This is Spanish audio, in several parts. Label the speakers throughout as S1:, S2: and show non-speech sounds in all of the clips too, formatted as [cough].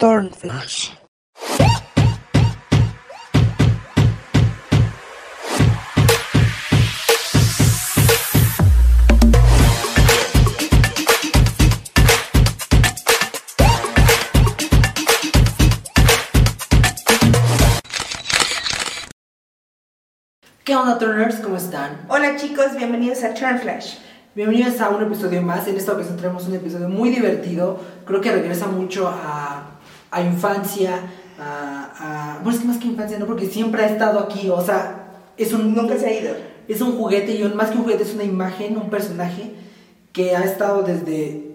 S1: Turnflash.
S2: ¿Qué onda, Turners? ¿Cómo están?
S3: Hola chicos, bienvenidos a Turn Flash.
S2: Bienvenidos a un episodio más. En esta ocasión tenemos un episodio muy divertido. Creo que regresa mucho a, a infancia, a, a- Bueno, es que más que infancia, ¿no? Porque siempre ha estado aquí. O sea, es un...
S3: Nunca se ha ido.
S2: Es un juguete y un- más que un juguete es una imagen, un personaje que ha estado desde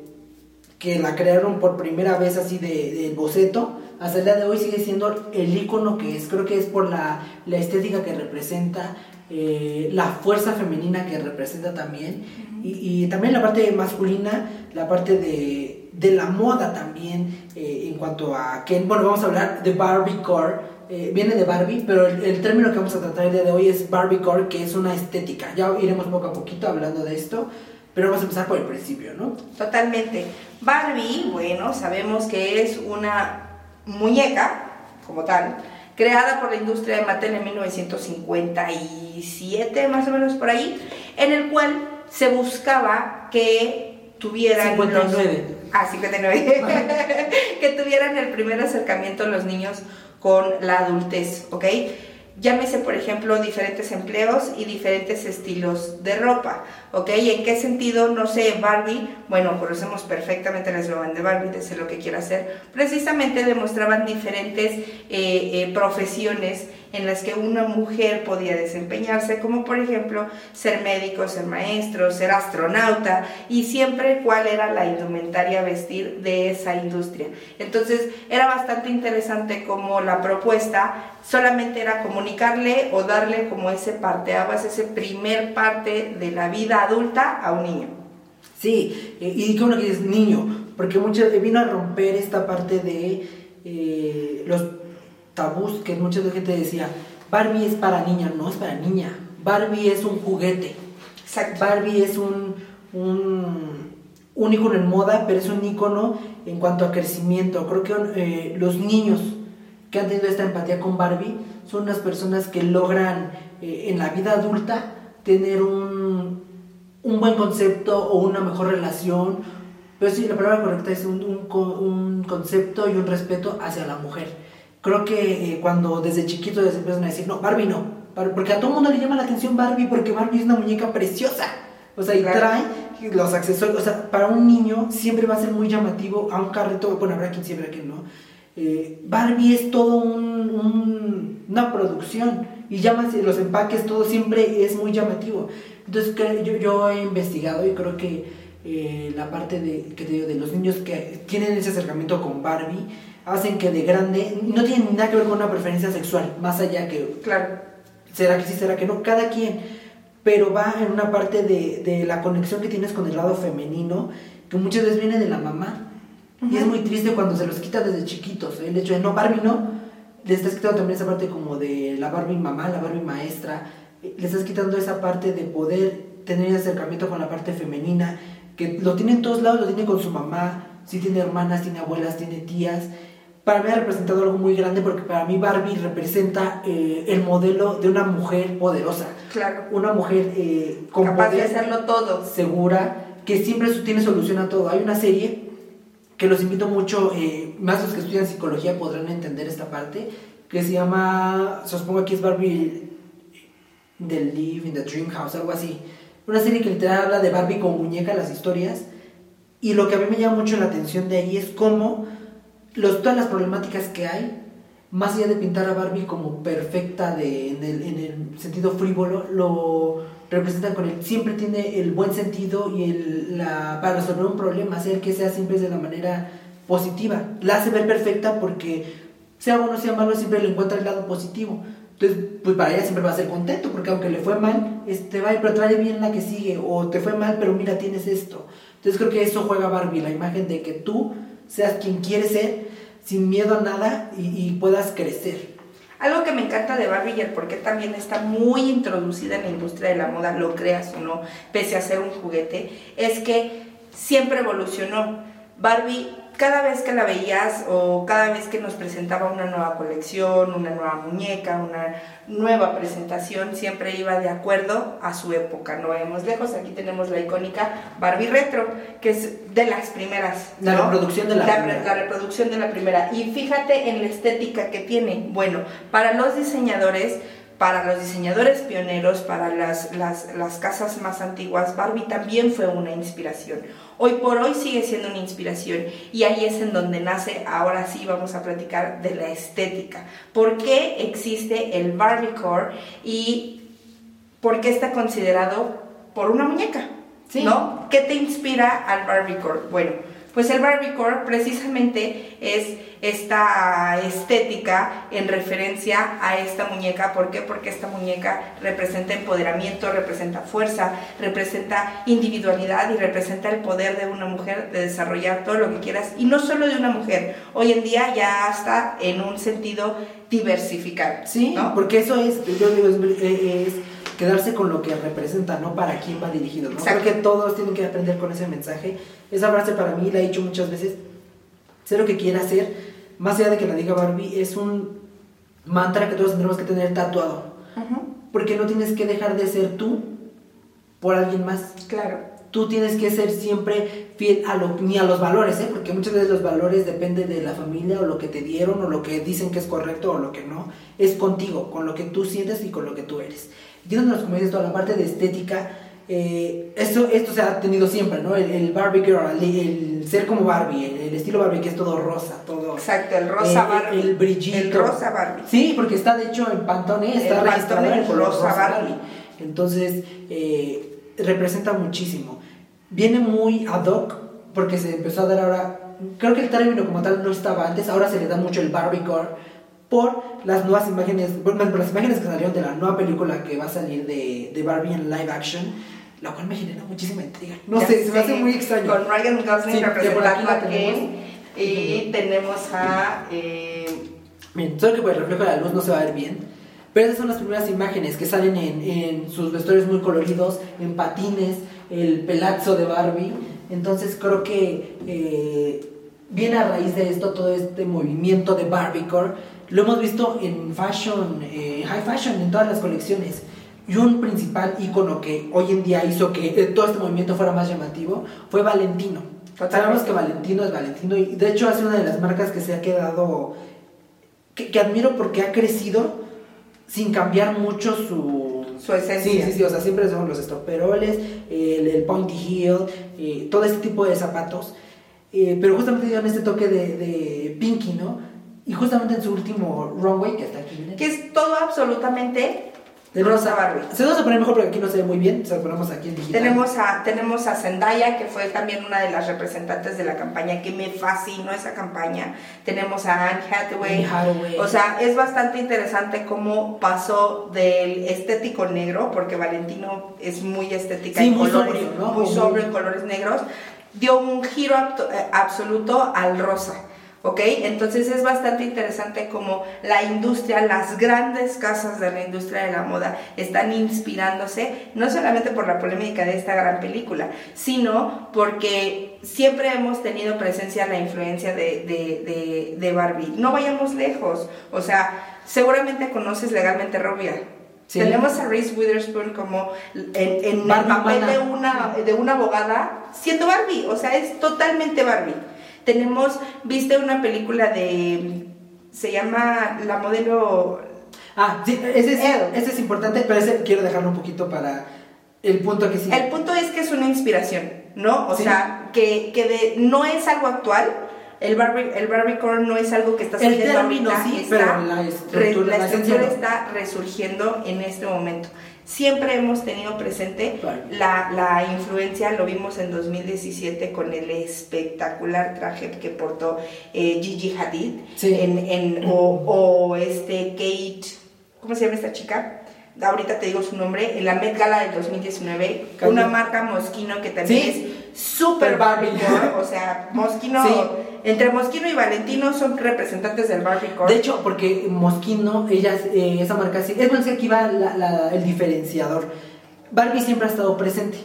S2: que la crearon por primera vez así de, del boceto hasta el día de hoy sigue siendo el icono que es. Creo que es por la, la estética que representa, eh, la fuerza femenina que representa también y, y también la parte masculina, la parte de, de la moda también eh, en cuanto a que, bueno, vamos a hablar de Barbie Core. eh, viene de Barbie, pero el, el término que vamos a tratar el día de hoy es Barbie Core, que es una estética. Ya iremos poco a poquito hablando de esto, pero vamos a empezar por el principio, ¿no?
S3: Totalmente. Barbie, bueno, sabemos que es una muñeca, como tal, creada por la industria de Mattel en 1957, más o menos por ahí, en el cual se buscaba que tuvieran... los-
S2: 59.
S3: Ah, 59. [laughs] que tuvieran el primer acercamiento los niños con la adultez, ¿ok? Llámese, por ejemplo, diferentes empleos y diferentes estilos de ropa, ¿ok? ¿En qué sentido? No sé, Barbie, bueno, conocemos perfectamente el eslogan de Barbie, de sé lo que quiero hacer, precisamente demostraban diferentes eh, eh, profesiones en las que una mujer podía desempeñarse, como por ejemplo ser médico, ser maestro, ser astronauta, y siempre cuál era la indumentaria vestir de esa industria. Entonces era bastante interesante como la propuesta solamente era comunicarle o darle como ese parteaguas, ese primer parte de la vida adulta a un niño.
S2: Sí, eh, y qué bueno que es niño, porque mucho, eh, vino a romper esta parte de eh, los tabús que mucha gente decía, Barbie es para niña, no es para niña, Barbie es un juguete,
S3: Exacto.
S2: Barbie es un, un, un ícono en moda, pero es un ícono en cuanto a crecimiento. Creo que eh, los niños que han tenido esta empatía con Barbie son unas personas que logran eh, en la vida adulta tener un, un buen concepto o una mejor relación. Pero sí, la palabra correcta es un, un un concepto y un respeto hacia la mujer. Creo que eh, cuando desde chiquitos les empiezan a decir, no, Barbie no, porque a todo mundo le llama la atención Barbie porque Barbie es una muñeca preciosa. O sea, y trae los accesorios. O sea, para un niño siempre va a ser muy llamativo a un carrito. Bueno, habrá quien sí, habrá quien no. Eh, Barbie es todo un- un- una producción. Y llámase los empaques, todo siempre es muy llamativo. Entonces, yo, yo he investigado y creo que eh, la parte de, que te digo, de los niños que tienen ese acercamiento con Barbie hacen que de grande no tienen nada que ver con una preferencia sexual, más allá que
S3: Claro.
S2: será que sí, será que no, cada quien, pero va en una parte de, de la conexión que tienes con el lado femenino, que muchas veces viene de la mamá. Y es muy triste cuando se los quita desde chiquitos, el hecho de no, Barbie no, le estás quitando también esa parte como de la Barbie mamá, la Barbie maestra, eh, le estás quitando esa parte de poder tener acercamiento con la parte femenina, que lo tiene en todos lados, lo tiene con su mamá, sí tiene hermanas, tiene abuelas, tiene tías. Para mí ha representado algo muy grande porque para mí Barbie representa eh, el modelo de una mujer poderosa,
S3: Claro.
S2: una mujer eh, con
S3: Capaz de hacerlo todo.
S2: segura, que siempre tiene solución a todo. Hay una serie que los invito mucho, eh, más los que estudian psicología podrán entender esta parte, que se llama, supongo aquí es Barbie The Live in the Dream House, algo así. Una serie que literal habla de Barbie como muñeca, las historias. Y lo que a mí me llama mucho la atención de ahí es cómo los, todas las problemáticas que hay, más allá de pintar a Barbie como perfecta de, en, el, en el sentido frívolo, lo representan con él. Siempre tiene el buen sentido y el, la, para resolver un problema, hacer que sea siempre de la manera positiva. La hace ver perfecta porque, sea bueno, sea malo, siempre le encuentra el lado positivo. Entonces, pues para ella siempre va a ser contento, porque aunque le fue mal, este, va, pero trae bien la que sigue, o te fue mal, pero mira, tienes esto. Entonces creo que eso juega Barbie, la imagen de que tú seas quien quieres ser, sin miedo a nada, y, puedas crecer.
S3: Algo que me encanta de Barbie y también está muy introducida en la industria de la moda, lo creas o no, pese a ser un juguete, es que siempre evolucionó. Barbie cada vez que la veías o cada vez que nos presentaba una nueva colección, una nueva muñeca, una nueva presentación, siempre iba de acuerdo a su época. No vemos lejos, aquí tenemos la icónica Barbie Retro, que es de las primeras.
S2: La reproducción de la, primera.
S3: La reproducción de la primera. Y fíjate en la estética que tiene. Bueno, para los diseñadores para los diseñadores pioneros, para las, las, las, casas más antiguas, Barbie también fue una inspiración. Hoy por hoy sigue siendo una inspiración y ahí es en donde nace, ahora sí vamos a platicar de la estética. ¿Por qué existe el Barbiecore y por qué está considerado por una muñeca? ¿No? ¿Qué te inspira al Barbiecore? Bueno, pues el Barbiecore precisamente es esta estética en referencia a esta muñeca. ¿Por qué? Porque esta muñeca representa empoderamiento, representa fuerza, representa individualidad y representa el poder de una mujer de desarrollar todo lo que quieras. Y no solo de una mujer, hoy en día ya está en un sentido diversificado.
S2: Sí, porque eso es, yo digo, es quedarse con lo que representa, no para quién va dirigido. ¿no? Creo que todos tienen que aprender con ese mensaje. Esa frase para mí la he dicho muchas veces. Sé lo que quiera hacer, más allá de que la diga Barbie, es un mantra que todos tendremos que tener tatuado. Porque no tienes que dejar de ser tú por alguien más.
S3: Claro
S2: tú tienes que ser siempre fiel a lo, ni a los valores, ¿eh? porque muchas veces los valores dependen de la familia o lo que te dieron o lo que dicen que es correcto o lo que no. Es contigo, con lo que tú sientes y con lo que tú eres. Y como dices, toda la parte de estética, eh, esto, esto se ha tenido siempre, ¿no? El, Barbie Girl, el, ser como Barbie, el, estilo Barbie que es todo rosa, todo...
S3: Exacto, el rosa Barbie.
S2: El brillito.
S3: El rosa Barbie.
S2: Sí, porque está de hecho en Pantone, está
S3: registrado en color rosa, Barbie.
S2: Entonces, eh, representa muchísimo viene muy ad hoc porque se empezó a dar ahora, creo que el término como tal no estaba antes, ahora se le da mucho el Barbiecore por las nuevas imágenes, por, las imágenes que salieron de la nueva película que va a salir de, de Barbie en live action, lo cual me genera muchísima intriga. No sé, se me hace muy extraño.
S3: Con Ryan Gosling representando a Ken y tenemos a... Eh...
S2: Bien, solo que por el reflejo de la luz no se va a ver bien. Pero esas son las primeras imágenes que salen en, en sus vestuarios muy coloridos, en patines, el pelazo de Barbie. Entonces creo que eh, viene a raíz de esto todo este movimiento de Barbiecore. Lo hemos visto en fashion, eh, high fashion, en todas las colecciones. Y un principal icono que hoy en día hizo que eh, todo este movimiento fuera más llamativo fue Valentino. Sabemos que Valentino es Valentino y de hecho hace una de las marcas que se ha quedado, que, que admiro porque ha crecido sin cambiar mucho su
S3: su esencia.
S2: Sí, sí, sí, o sea, siempre son los estroperoles, el, el pointy heel, eh, todo este tipo de zapatos. Eh, pero justamente dieron este toque de, de Pinky, ¿no? Y justamente en su último runway, que está aquí.
S3: Que es todo absolutamente de Rosa Barbie.
S2: Se vamos a poner mejor porque aquí no se ve muy bien, se lo ponemos aquí en digital.
S3: Tenemos a, tenemos a Zendaya, que fue también una de las representantes de la campaña, que me fascinó esa campaña. Tenemos a Anne Hathaway. O sea, es bastante interesante cómo pasó del estético negro, porque Valentino es muy estética
S2: sí,
S3: en
S2: muy
S3: colores,
S2: sobrio, ¿no?
S3: muy sobrio en colores negros, dio un giro eh, absoluto al rosa. ¿Ok? Entonces es bastante interesante como la industria, las grandes casas de la industria de la moda están inspirándose, no solamente por la polémica de esta gran película, sino porque siempre hemos tenido presencia la influencia de, de, Barbie. No vayamos lejos, o sea, seguramente conoces legalmente Rubia. Tenemos a Reese Witherspoon como en, en el papel de una, de una abogada siendo Barbie, o sea, es totalmente Barbie. Tenemos, viste una película de, se llama La modelo...
S2: Ah, sí, ese es, ese es importante, pero ese quiero dejarlo un poquito para el punto que sí.
S3: El punto es que es una inspiración, ¿no? O sea, que, que de, no es algo actual, el Barbie, el Barbiecore no es algo que está
S2: saliendo ahorita, sí, pero la
S3: estructura, la estructura está resurgiendo en este momento siempre hemos tenido presente la, influencia, lo vimos en 2017 con el espectacular traje que portó eh, Gigi Hadid, en, o, este Kate, ¿cómo se llama esta chica? Ahorita te digo su nombre, en la Met Gala del 2019, una marca Moschino que también es súper Barbie, o sea, Moschino entre Moschino y Valentino son representantes del Barbie
S2: De hecho, porque Moschino, ella, eh, esa marca, es bueno, que aquí va el diferenciador. Barbie siempre ha estado presente.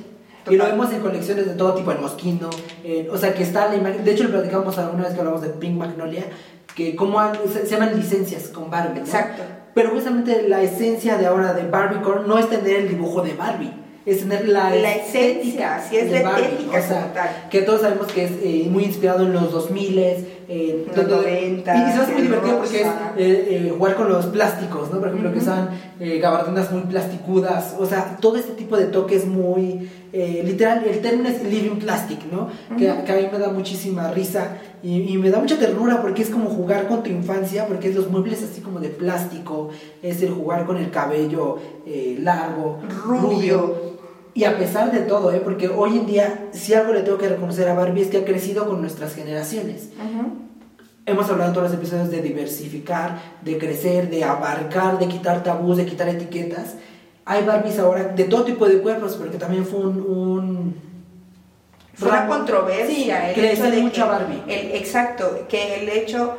S2: Y lo
S3: Total.
S2: vemos en colecciones de todo tipo, en Mosquino, en- o sea, que está la imagen. De hecho, lo platicamos alguna vez que hablamos de Pink Magnolia, que como se, se llaman licencias con Barbie. ¿no?
S3: Exacto.
S2: Pero justamente la esencia de ahora de Barbie Core no es tener el dibujo de Barbie, es tener la,
S3: La esencia, sí, es la
S2: Barbie,
S3: estética
S2: o sea, que todos sabemos que es eh, muy inspirado en los 2000 eh,
S3: Los
S2: donde-
S3: 90,
S2: y, me hace muy divertido porque es
S3: rosa.
S2: eh, eh, jugar con los plásticos, ¿no? Por ejemplo, que
S3: Ujú.
S2: usan eh, gabardinas muy plasticudas, o sea, todo este tipo de toques muy, eh, literal, el término es living plastic, ¿no? que,
S3: Ujú.
S2: que a mí me da muchísima risa y, y me da mucha ternura porque es como jugar con tu infancia, porque es los muebles así como de plástico, es el jugar con el cabello largo,
S3: Rubio.
S2: Y a pesar de todo, ¿eh? porque hoy en día, si algo le tengo que reconocer a Barbie es que ha crecido con nuestras generaciones. Hemos hablado en todos los episodios de diversificar, de crecer, de abarcar, de quitar tabús, de quitar etiquetas. Hay Barbies ahora de todo tipo de cuerpos, porque también fue un... un
S3: Fue una controversia
S2: Sí,
S3: el hecho de
S2: mucho
S3: que,
S2: a Barbie.
S3: el- exacto, que el hecho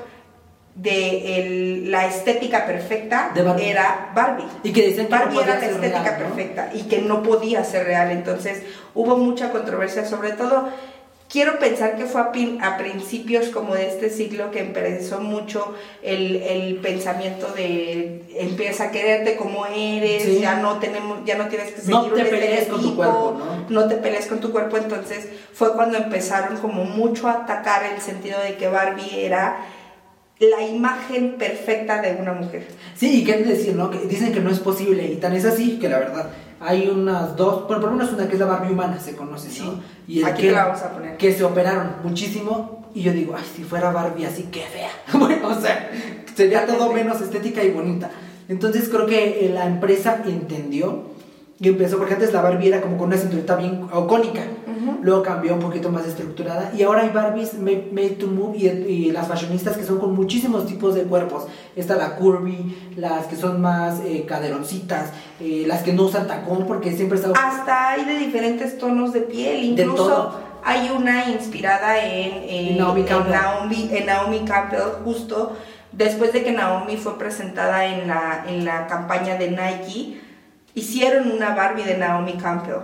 S3: de el- la estética perfecta
S2: De Barbie.
S3: era Barbie.
S2: Y que decían que
S3: Barbie
S2: no
S3: era la estética
S2: real, ¿no?
S3: perfecta y que no podía ser real. Entonces hubo mucha controversia, sobre todo. Quiero pensar que fue a, pin- a principios como de este siglo que empezó mucho el, el pensamiento de empieza a quererte como eres,
S2: Sí.
S3: ya no tenemos, ya no tienes que seguir
S2: No te pelees con tu cuerpo, ¿no?
S3: no te pelees con tu cuerpo, entonces fue cuando empezaron como mucho a atacar el sentido de que Barbie era la imagen perfecta de una mujer.
S2: Sí, y qué decir, ¿no? Que dicen que no es posible, y tan es así que la verdad, hay unas dos, bueno, por lo menos una que es la Barbie humana, se conoce, ¿no?
S3: Sí.
S2: Y el
S3: Aquí
S2: que,
S3: la vamos a poner.
S2: que se operaron muchísimo, y yo digo, ay, si fuera Barbie así, qué fea. [laughs] bueno, o sea, sería todo menos estética y bonita. Entonces creo que eh, la empresa entendió y empezó, porque antes la Barbie era como con una cinturita bien icónica. Luego cambió un poquito más estructurada y ahora hay Barbies made, made to move y, y las fashionistas que son con muchísimos tipos de cuerpos. Está la curvy, las que son más eh, caderoncitas, eh, las que no usan tacón porque siempre está...
S3: Hasta hay de diferentes tonos de piel,
S2: De
S3: incluso
S2: todo.
S3: hay una inspirada en, en-
S2: En Naomi
S3: en
S2: Campbell.
S3: Naomi, en Naomi Campbell, justo después de que Naomi fue presentada en la, en la campaña de Nike, hicieron una Barbie de Naomi Campbell.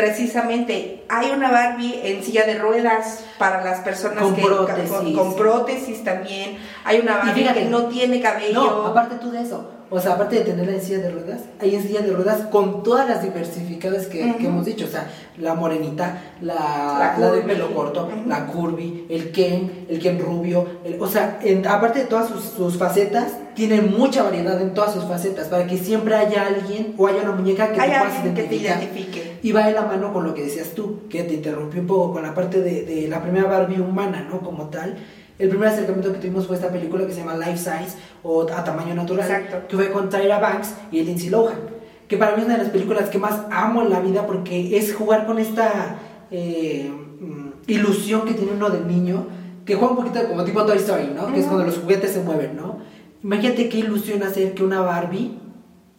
S3: Precisamente hay una Barbie en silla de ruedas para las personas
S2: Con
S3: que
S2: prótesis.
S3: con, con prótesis también. Hay una Barbie
S2: fíjate,
S3: que no tiene cabello.
S2: No, aparte tú de eso. O sea, aparte de tenerla en silla de ruedas, hay en silla de ruedas con todas las diversificadas que, hemos dicho. O sea, la morenita, la,
S3: La
S2: la, de pelo corto, la curvy, el Ken, el Ken rubio. el- o sea, en- aparte de todas sus, sus facetas, tiene mucha variedad en todas sus facetas para que siempre haya alguien o haya una muñeca que
S3: hay alguien que te identifique.
S2: Y va de la mano con lo que decías tú, que te interrumpí un poco con la parte de, de la primera Barbie humana, ¿no? Como tal. El primer acercamiento que tuvimos fue esta película que se llama Life Size o A Tamaño Natural,
S3: Exacto.
S2: que fue con Tyra Banks y Lindsay Lohan, que para mí es una de las películas que más amo en la vida porque es jugar con esta eh, mm, ilusión que tiene uno de niño, que juega un poquito como tipo Toy Story, ¿no? Que es cuando los juguetes se mueven, ¿no? Imagínate qué ilusión hacer que una Barbie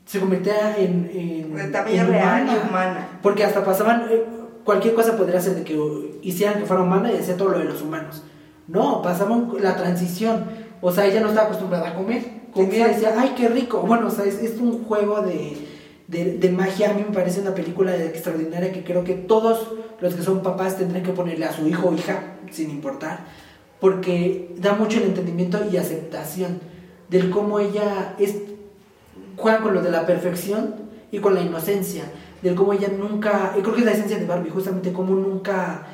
S2: se convirtiera en... en
S3: De tamaño
S2: en
S3: real
S2: humana.
S3: y humana.
S2: Porque hasta pasaban, eh, cualquier cosa podría ser de que uh, hicieran que fuera humana y hacía todo lo de los humanos. No, pasaban la transición. O sea, ella no estaba acostumbrada a comer. Comía y decía, ay, qué rico. Bueno, o sea, es, es un juego de, de, de magia. A mí me parece una película extraordinaria que creo que todos los que son papás tendrán que ponerle a su hijo o hija, sin importar. Porque da mucho el entendimiento y aceptación del cómo ella es juega con lo de la perfección y con la inocencia, del cómo ella nunca, y creo que es la esencia de Barbie, justamente cómo nunca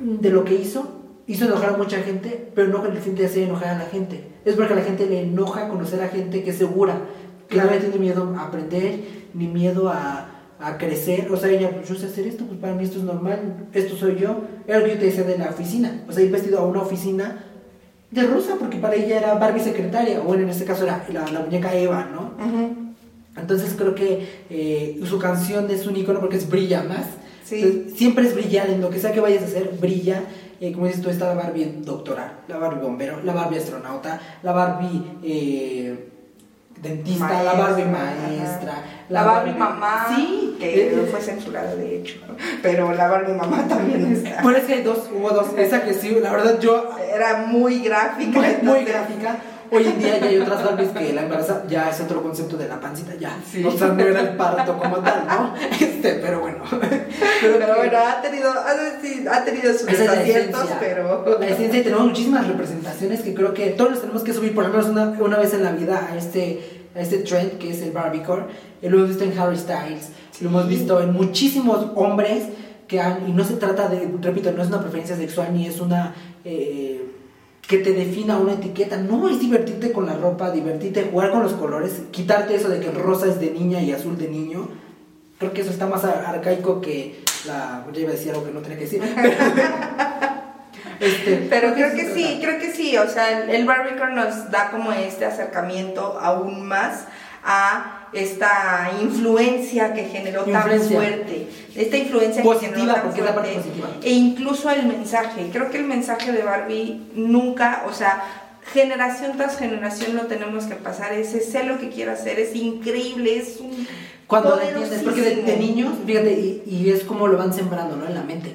S2: de lo que hizo, hizo enojar a mucha gente, pero no con el fin de hacer enojar a la gente. Es porque a la gente le enoja conocer a gente que es segura, que no le tiene miedo a aprender, ni miedo a, a crecer. O sea, ella, pues yo sé hacer esto, pues para mí esto es normal, esto soy yo. Era lo que yo te decía de la oficina. O sea, ir vestido a una oficina de rosa, porque para ella era Barbie secretaria, o bueno, en este caso era la, la muñeca Eva, ¿no?
S3: Ujú.
S2: Entonces creo que eh, su canción es un icono porque es brilla más.
S3: Sí.
S2: Entonces, siempre es brillar, en lo que sea que vayas a hacer, brilla. Eh, como dices tú, está la Barbie doctora, la Barbie bombero, la Barbie astronauta, la Barbie eh, dentista, la Barbie maestra,
S3: ajá. La Barbie mamá,
S2: Sí,
S3: que
S2: eh,
S3: fue censurada de hecho, pero la Barbie mamá también [laughs] está.
S2: Pero es que hay dos, hubo dos. Esa que sí, la verdad yo
S3: Era muy gráfica.
S2: muy, muy gráfica. Hoy en día ya hay otras Barbies que la embaraza ya es otro concepto de la pancita, ya.
S3: Sí.
S2: O sea, no era el parto como tal, ¿no? [laughs] Este, pero bueno.
S3: Pero, [laughs] bueno, ha tenido, ha, sí, ha tenido sus
S2: Esa es la
S3: aciertos,
S2: esencia.
S3: pero...
S2: La esencia y tenemos muchísimas representaciones que creo que todos nos tenemos que subir por lo menos una, una vez en la vida a este, a este trend que es el Barbiecore. Eh, Lo hemos visto en Harry Styles, lo hemos visto en muchísimos hombres que han, y no se trata de, repito, no es una preferencia sexual ni es una... eh, que te defina una etiqueta, no es divertirte con la ropa, divertirte, jugar con los colores, quitarte eso de que el rosa es de niña y azul de niño. Creo que eso está más ar- arcaico que la. Ya iba a decir algo que no tenía que decir. [laughs] Este,
S3: Pero creo que sí, creo que sí, o sea, el Barbicore nos da como este acercamiento aún más a esta influencia que generó tan
S2: Influencia.
S3: fuerte, esta influencia
S2: Positiva,
S3: que
S2: porque es la parte positiva.
S3: e incluso el mensaje, creo que el mensaje de Barbie nunca, o sea, generación tras generación lo tenemos que pasar, ese sé lo que quiero hacer, es increíble, es un
S2: Cuando lo entiendes, porque de, de niños, fíjate, y, y es como lo van sembrando, ¿no? En la mente.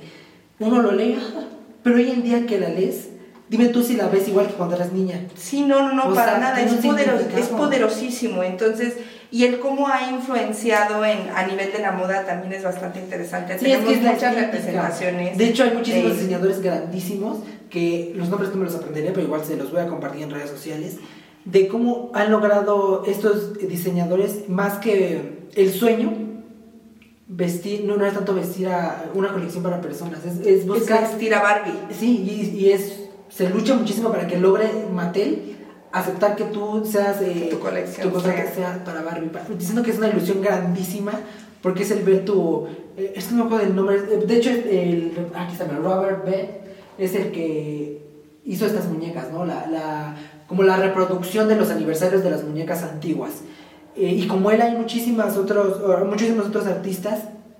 S2: Uno lo lee, ah, pero hoy en día que la lees, dime tú si la ves igual que cuando eras niña.
S3: Sí, no, no, no,
S2: O
S3: para
S2: sea,
S3: nada, es, poderos- es poderosísimo. Entonces, y el cómo ha influenciado en, a nivel de la moda también es bastante interesante.
S2: Sí, es
S3: Tenemos
S2: que es
S3: muchas representaciones.
S2: De hecho, hay muchísimos
S3: de-
S2: diseñadores grandísimos que los nombres no me los aprenderé, pero igual se los voy a compartir en redes sociales. De cómo han logrado estos diseñadores, más que el sueño, vestir, no, no es tanto vestir a una colección para personas, es, es
S3: Es
S2: buscar.
S3: vestir a Barbie.
S2: Sí, y, y es, se lucha muchísimo para que logre Mattel aceptar que tú seas eh,
S3: tu colección
S2: cosa
S3: sea.
S2: que sea para Barbie. Pa- Diciendo que es una ilusión grandísima porque es el ver tu. eh, es que no me acuerdo del nombre. eh, De hecho, el, el- aquí está, Robert B. es el que hizo estas muñecas, ¿no? La, la, como la reproducción de los aniversarios de las muñecas antiguas. Eh, y como él hay muchísimas otros, muchísimos otros artistas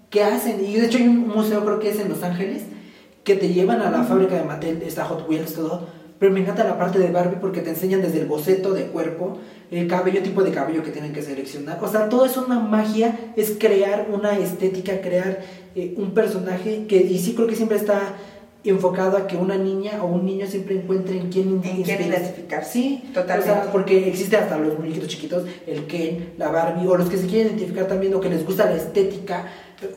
S2: que hacen, y de hecho hay un museo creo que es en Los Ángeles, que te llevan a la fábrica de Mattel, está Hot Wheels, todo, pero me encanta la parte de Barbie porque te enseñan desde el boceto de cuerpo, el cabello, tipo de cabello que tienen que seleccionar, o sea, todo es una magia, es crear una estética, crear eh, un personaje que, y sí creo que siempre está enfocado a que una niña o un niño siempre encuentre en quién
S3: En quién identificarse.
S2: Sí,
S3: Totalmente.
S2: O sea, porque existe hasta los muñequitos chiquitos, el Ken, la Barbie, o los que se quieren identificar también o que les gusta la estética,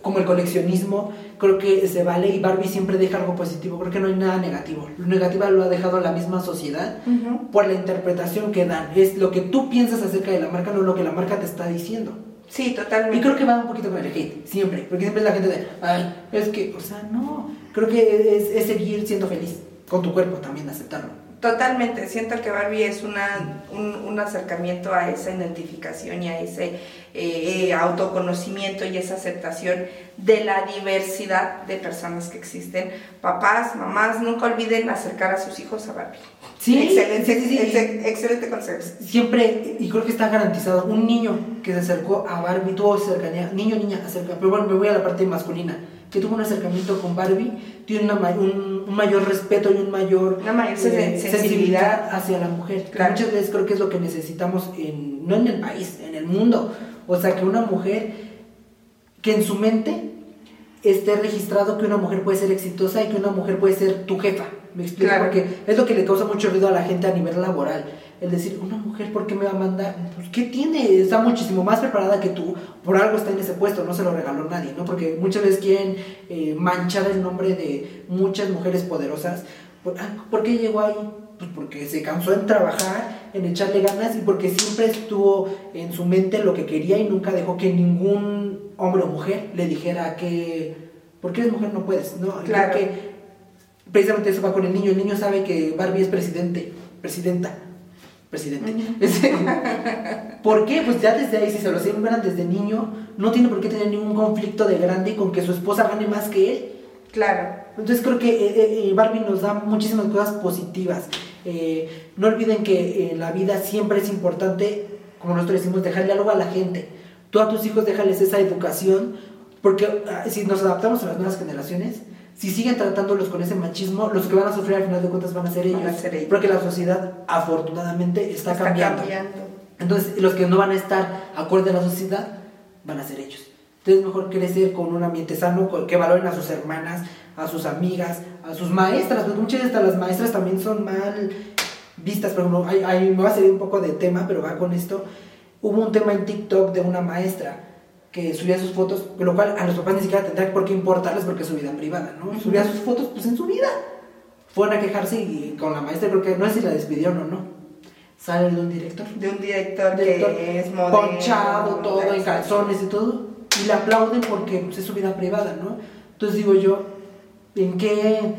S2: como el coleccionismo, creo que se vale y Barbie siempre deja algo positivo, creo que no hay nada negativo. Lo negativo lo ha dejado la misma sociedad
S3: Ujú.
S2: por la interpretación que dan. Es lo que tú piensas acerca de la marca, no lo que la marca te está diciendo.
S3: Sí, totalmente.
S2: Y creo que va un poquito con el hate, siempre, porque siempre es la gente de, ay, es que, o sea, no, creo que es, es seguir siendo feliz con tu cuerpo también, aceptarlo.
S3: Totalmente, siento que Barbie es una, un, un acercamiento a esa identificación y a ese eh, autoconocimiento y esa aceptación de la diversidad de personas que existen. Papás, mamás, nunca olviden acercar a sus hijos a Barbie.
S2: Sí,
S3: excelente,
S2: sí, sí, sí.
S3: ex- excelente consejo.
S2: Siempre, y creo que está garantizado, un niño que se acercó a Barbie tuvo cercanía, niño, niña, acerca, pero bueno, me voy a la parte masculina, que tuvo un acercamiento con Barbie, tiene una un, un mayor respeto y un mayor
S3: Una mayor
S2: eh,
S3: sen- sensibilidad.
S2: hacia la mujer.
S3: Claro.
S2: Muchas veces creo que es lo que necesitamos, en, no en el país, en el mundo. O sea, que una mujer que en su mente esté registrado que una mujer puede ser exitosa y que una mujer puede ser tu jefa. Me explico,
S3: Claro.
S2: porque es lo que le causa mucho ruido a la gente a nivel laboral. El decir, una mujer, ¿por qué me va a mandar? ¿qué tiene? Está muchísimo más preparada que tú, por algo está en ese puesto, no se lo regaló nadie, ¿no? Porque muchas veces quieren eh, manchar el nombre de muchas mujeres poderosas. ¿Por, ah, ¿por qué llegó ahí? Pues porque se cansó en trabajar, en echarle ganas y porque siempre estuvo en su mente lo que quería y nunca dejó que ningún hombre o mujer le dijera que, ¿por qué eres mujer no puedes? ¿no?
S3: Claro.
S2: creo que precisamente eso va con el niño. El niño sabe que Barbie es presidente, presidenta, presidente. [laughs] Ese- ¿Por qué? Pues ya desde ahí, si se lo siembran desde niño, no tiene por qué tener ningún conflicto de grande con que su esposa gane más que él.
S3: Claro.
S2: Entonces creo que eh, eh, Barbie nos da muchísimas cosas positivas. Eh, no olviden que en la vida siempre es importante, como nosotros decimos, dejarle algo a la gente. Tú a tus hijos déjales esa educación, porque ah, si nos adaptamos a las nuevas generaciones, si siguen tratándolos con ese machismo, los que van a sufrir al final de cuentas van a ser ellos.
S3: A ser ellos.
S2: Porque la sociedad afortunadamente está,
S3: Está
S2: cambiando.
S3: cambiando.
S2: Entonces, los que no van a estar acorde a la sociedad van a ser ellos. Entonces, es mejor crecer con un ambiente sano, que valoren a sus hermanas, a sus amigas, a sus maestras, porque muchas hasta las maestras también son mal vistas, por ejemplo, hay, hay- me va a salir un poco de tema, pero va con esto. Hubo un tema en TikTok de una maestra que subía sus fotos, con lo cual a los papás ni siquiera tendrá por qué importarles porque es su vida privada, ¿no? Subía sus fotos pues en su vida. Fueron a quejarse y con la maestra creo que no sé si la despidieron o no. Sale de un director.
S3: De un director,
S2: director
S3: que es modelo.
S2: ponchado, todo, en calzones y todo, y le aplauden porque pues, es su vida privada, ¿no? Entonces digo yo, ¿en qué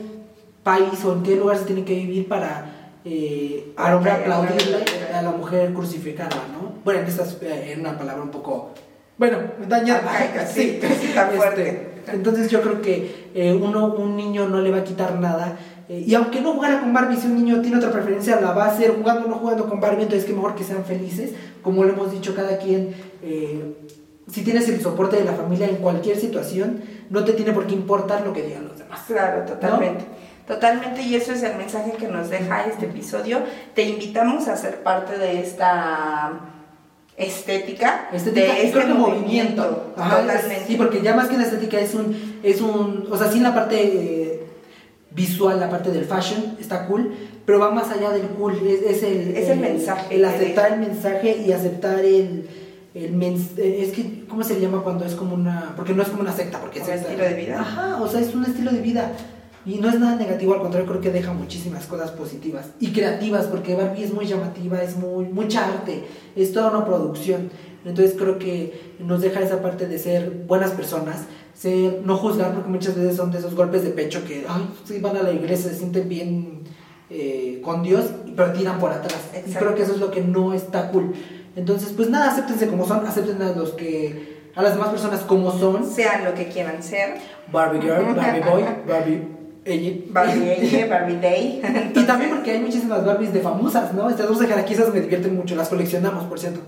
S2: país o en qué lugar se tiene que vivir para eh, al hombre aplaudirle a la mujer crucificarla, ¿no? Bueno, en estas, eh, en una palabra un poco, bueno, dañada.
S3: Arcaica, [laughs] sí, tan fuerte.
S2: entonces yo creo que eh, uno, un niño no le va a quitar nada. eh, y aunque no jugara con Barbie, si un niño tiene otra preferencia, la va a hacer jugando o no jugando con Barbie, entonces que mejor que sean felices. Como lo hemos dicho, cada quien, eh, si tienes el soporte de la familia en cualquier situación, no te tiene por qué importar lo que digan los demás.
S3: Claro, totalmente. Totalmente, y eso es el mensaje que nos deja este episodio. Te invitamos a ser parte de esta estética,
S2: Estética
S3: de este movimiento.
S2: Ajá, es- sí, porque ya más que una estética es un, es un, o sea, sí en la parte eh, visual, la parte del fashion está cool, pero va más allá del cool, es, es el,
S3: Es el mensaje
S2: el aceptar el mensaje y aceptar el, el mens- eh, es que, ¿cómo se le llama cuando es como una, porque no es como una secta, porque es
S3: ¿Un estilo de vida?
S2: Ajá, o sea, es un estilo de vida. Y no es nada negativo, al contrario, creo que deja muchísimas cosas positivas y creativas, porque Barbie es muy llamativa, es muy mucha arte, es toda una producción. Entonces creo que nos deja esa parte de ser buenas personas, ser, no juzgar, porque muchas veces son de esos golpes de pecho que, ay, sí, van a la iglesia, se sienten bien eh, con Dios, pero tiran por atrás. Y creo que eso es lo que no está cool. Entonces, pues nada, acéptense como son, acepten a los que, a las demás personas como son.
S3: Sean lo que quieran ser.
S2: Barbie Girl, Barbie Boy, Barbie ella.
S3: Barbie Barbie Day.
S2: Y también porque hay muchísimas Barbies de famosas, ¿no? Estas dos de esas me divierten mucho, las coleccionamos, por cierto.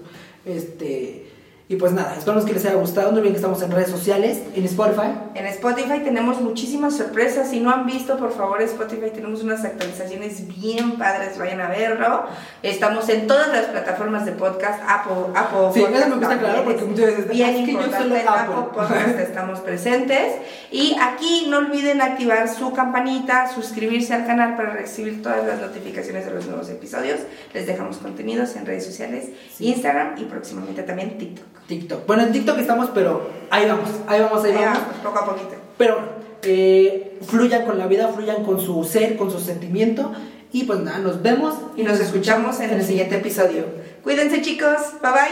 S2: Este, y pues nada, esperamos que les haya gustado. No olviden que estamos en redes sociales, en Spotify.
S3: En Spotify tenemos muchísimas sorpresas. Si no han visto, por favor, Spotify tenemos unas actualizaciones bien padres. Vayan a verlo. Estamos en todas las plataformas de podcast. Apple, Apple
S2: Sí,
S3: Podcast
S2: eso me gusta aclarar porque muchas veces,
S3: bien
S2: "Ah, es que yo solo
S3: en
S2: Apple".
S3: Apple Podcast [laughs] estamos presentes. Y aquí no olviden activar su campanita, suscribirse al canal para recibir todas las notificaciones de los nuevos episodios. Les dejamos contenidos en redes sociales,
S2: Sí.
S3: Instagram y próximamente también TikTok.
S2: TikTok. Bueno, en TikTok estamos, pero ahí vamos, ahí vamos,
S3: ahí
S2: vamos.
S3: vamos, poco a poquito.
S2: Pero eh, fluyan con la vida, fluyan con su ser, con su sentimiento. Y pues nada, nos vemos
S3: Y nos escuchamos en el siguiente episodio. Cuídense chicos, bye bye.